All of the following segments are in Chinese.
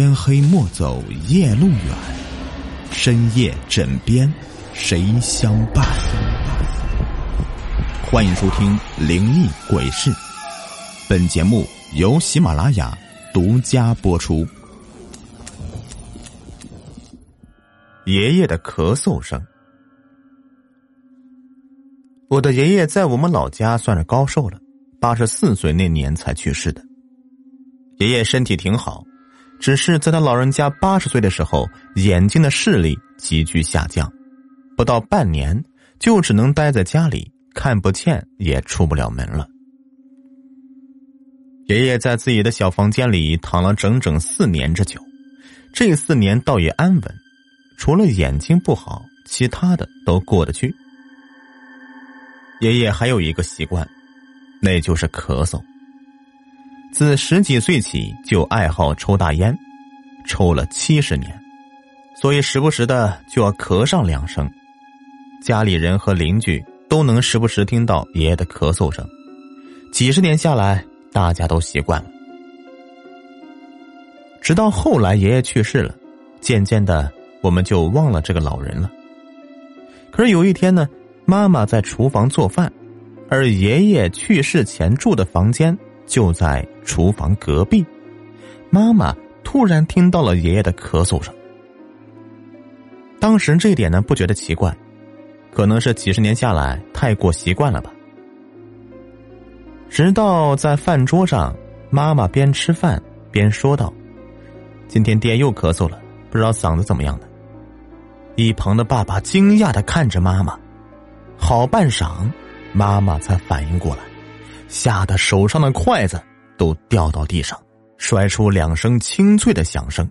天黑莫走夜路远，深夜枕边谁相伴？欢迎收听《灵异鬼事》，本节目由喜马拉雅独家播出。爷爷的咳嗽声。我的爷爷在我们老家算是高寿了，八十四岁那年才去世的。爷爷身体挺好，只是在他老人家八十岁的时候，眼睛的视力急剧下降，不到半年就只能待在家里，看不见也出不了门了。爷爷在自己的小房间里躺了整整四年之久，这四年倒也安稳，除了眼睛不好，其他的都过得去。爷爷还有一个习惯，那就是咳嗽。自十几岁起就爱好抽大烟，抽了七十年，所以时不时的就要咳上两声。家里人和邻居都能时不时听到爷爷的咳嗽声。几十年下来，大家都习惯了。直到后来爷爷去世了，渐渐的我们就忘了这个老人了。可是有一天呢，妈妈在厨房做饭，而爷爷去世前住的房间。就在厨房隔壁，妈妈突然听到了爷爷的咳嗽声。当时这一点呢不觉得奇怪，可能是几十年下来太过习惯了吧。直到在饭桌上，妈妈边吃饭边说道：“今天爹又咳嗽了，不知道嗓子怎么样的。”一旁的爸爸惊讶的看着妈妈，好半晌，妈妈才反应过来。吓得手上的筷子都掉到地上，摔出两声清脆的响声。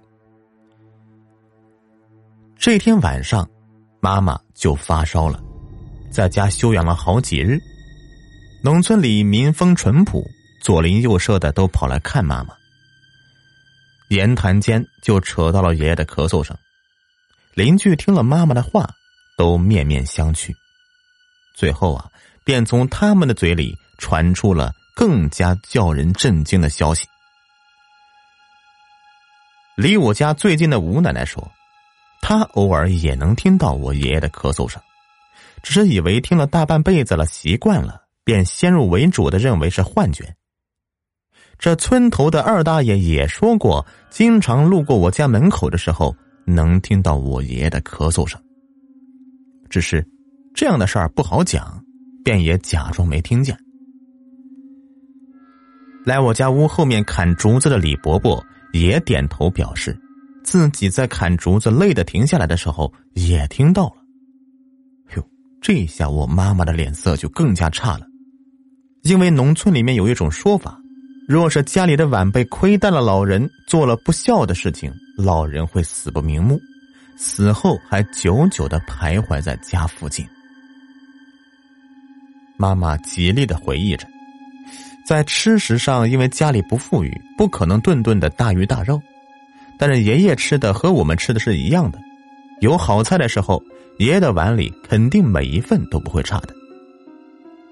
这天晚上，妈妈就发烧了，在家休养了好几日。农村里民风淳朴，左邻右舍的都跑来看妈妈。言谈间就扯到了爷爷的咳嗽声，邻居听了妈妈的话，都面面相觑。最后啊，便从他们的嘴里。传出了更加叫人震惊的消息。离我家最近的吴奶奶说，她偶尔也能听到我爷爷的咳嗽声，只是以为听了大半辈子了，习惯了，便先入为主的认为是幻觉。这村头的二大爷也说过，经常路过我家门口的时候，能听到我爷爷的咳嗽声。只是这样的事儿不好讲，便也假装没听见。来我家屋后面砍竹子的李伯伯也点头表示，自己在砍竹子累的停下来的时候也听到了。哟，这下我妈妈的脸色就更加差了，因为农村里面有一种说法，若是家里的晚辈亏待了老人，做了不孝的事情，老人会死不瞑目，死后还久久的徘徊在家附近。妈妈极力的回忆着。在吃食上，因为家里不富裕，不可能顿顿的大鱼大肉，但是爷爷吃的和我们吃的是一样的。有好菜的时候，爷爷的碗里肯定每一份都不会差的。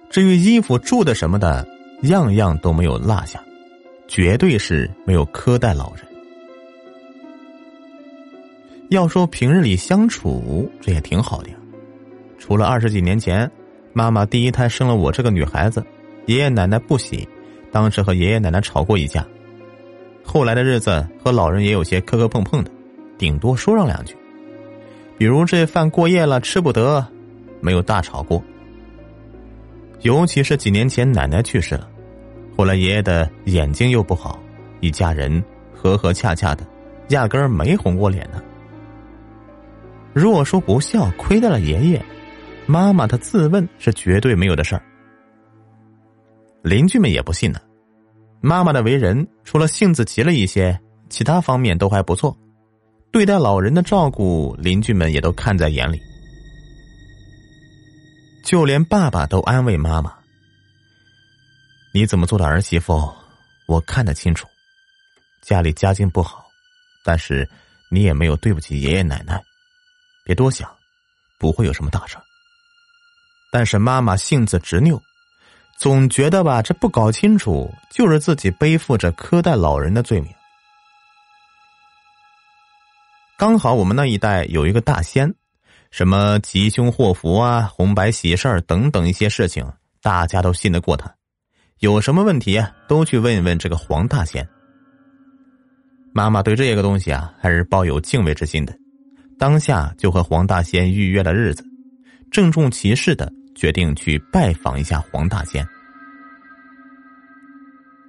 至于衣服、住的什么的，样样都没有落下，绝对是没有苛待老人。要说平日里相处，这也挺好的呀。除了二十几年前，妈妈第一胎生了我这个女孩子。爷爷奶奶不喜，当时和爷爷奶奶吵过一架。后来的日子和老人也有些磕磕碰碰的，顶多说上两句。比如这饭过夜了吃不得，没有大吵过。尤其是几年前奶奶去世了，后来爷爷的眼睛又不好，一家人和和洽洽的，压根儿没红过脸呢。如果说不孝亏待了爷爷，妈妈的自问是绝对没有的事儿。邻居们也不信呢。妈妈的为人，除了性子急了一些，其他方面都还不错。对待老人的照顾，邻居们也都看在眼里。就连爸爸都安慰妈妈：“你怎么做的儿媳妇，我看得清楚。家里家境不好，但是你也没有对不起爷爷奶奶。别多想，不会有什么大事但是妈妈性子执拗。总觉得吧，这不搞清楚，就是自己背负着苛待老人的罪名。刚好我们那一带有一个大仙，什么吉凶祸福啊、红白喜事儿等等一些事情，大家都信得过他。有什么问题啊，都去问一问这个黄大仙。妈妈对这个东西啊，还是抱有敬畏之心的，当下就和黄大仙预约了日子，郑重其事的决定去拜访一下黄大仙。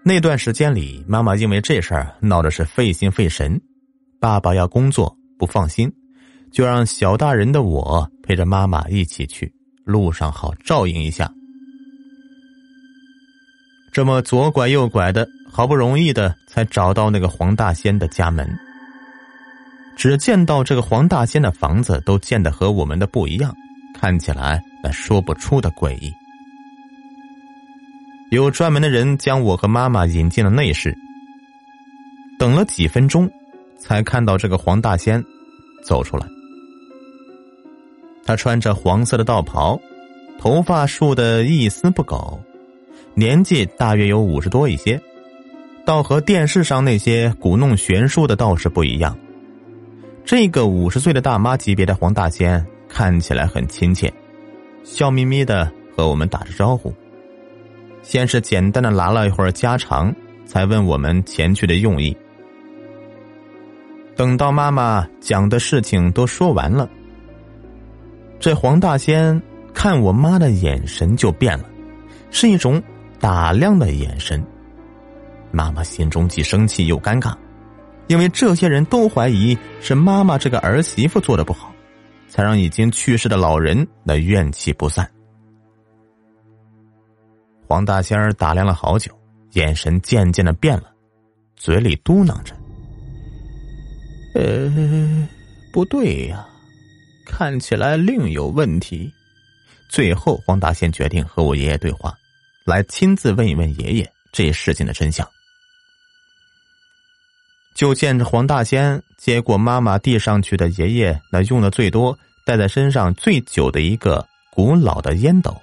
那段时间里，妈妈因为这事儿闹的是费心费神，爸爸要工作不放心，就让小大人的我陪着妈妈一起去，路上好照应一下。这么左拐右拐的，好不容易的才找到那个黄大仙的家门。只见到这个黄大仙的房子都建的和我们的不一样，看起来那说不出的诡异。有专门的人将我和妈妈引进了内室。等了几分钟，才看到这个黄大仙走出来。他穿着黄色的道袍，头发梳得一丝不苟。年纪大约有五十多一些，倒和电视上那些鼓弄玄术的道士不一样。这个五十岁的大妈级别的黄大仙看起来很亲切，笑眯眯的和我们打着招呼。先是简单的拉了一会儿家常，才问我们前去的用意。等到妈妈讲的事情都说完了，这黄大仙看我妈的眼神就变了，是一种。打量的眼神，妈妈心中既生气又尴尬，因为这些人都怀疑是妈妈这个儿媳妇做的不好，才让已经去世的老人那怨气不散。黄大仙儿打量了好久，眼神渐渐的变了，嘴里嘟囔着：“呃，不对呀，看起来另有问题。”最后，黄大仙决定和我爷爷对话。来亲自问一问爷爷这事情的真相。就见着黄大仙接过妈妈递上去的爷爷那用的最多、戴在身上最久的一个古老的烟斗，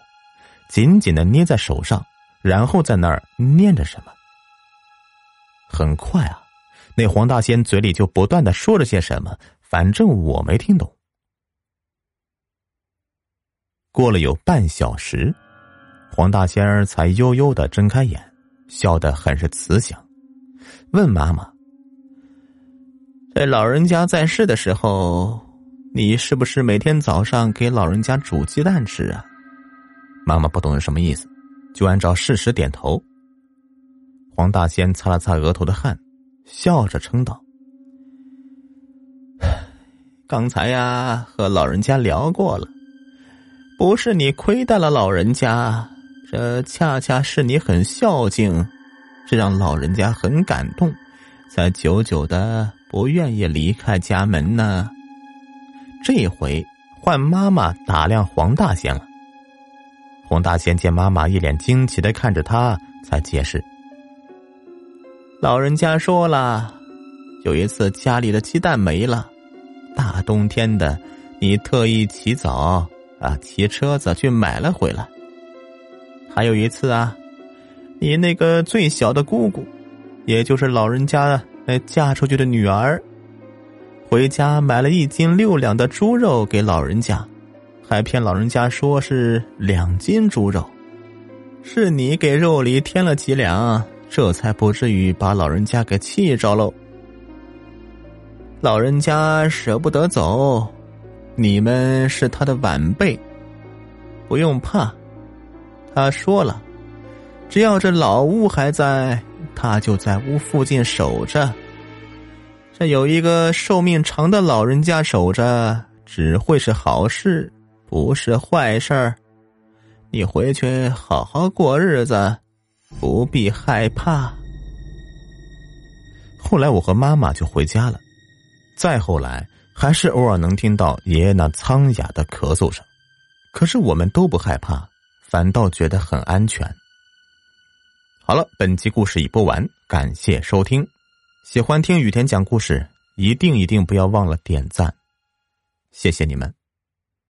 紧紧的捏在手上，然后在那儿念着什么。很快啊，那黄大仙嘴里就不断的说着些什么，反正我没听懂。过了有半小时。黄大仙儿才悠悠的睁开眼，笑得很是慈祥，问妈妈：“在老人家在世的时候，你是不是每天早上给老人家煮鸡蛋吃啊？”妈妈不懂是什么意思，就按照事实点头。黄大仙擦了擦额头的汗，笑着称道：“刚才呀，和老人家聊过了，不是你亏待了老人家。”这恰恰是你很孝敬，这让老人家很感动，才久久的不愿意离开家门呢。这回换妈妈打量黄大仙了。黄大仙见妈妈一脸惊奇的看着他，才解释：老人家说了，有一次家里的鸡蛋没了，大冬天的，你特意起早啊，骑车子去买了回来。还有一次啊，你那个最小的姑姑，也就是老人家那嫁出去的女儿，回家买了一斤六两的猪肉给老人家，还骗老人家说是两斤猪肉，是你给肉里添了几两，这才不至于把老人家给气着喽。老人家舍不得走，你们是他的晚辈，不用怕。他说了：“只要这老屋还在，他就在屋附近守着。这有一个寿命长的老人家守着，只会是好事，不是坏事儿。你回去好好过日子，不必害怕。”后来我和妈妈就回家了，再后来还是偶尔能听到爷爷那苍哑的咳嗽声，可是我们都不害怕。反倒觉得很安全。好了，本集故事已播完，感谢收听。喜欢听雨田讲故事，一定一定不要忘了点赞，谢谢你们。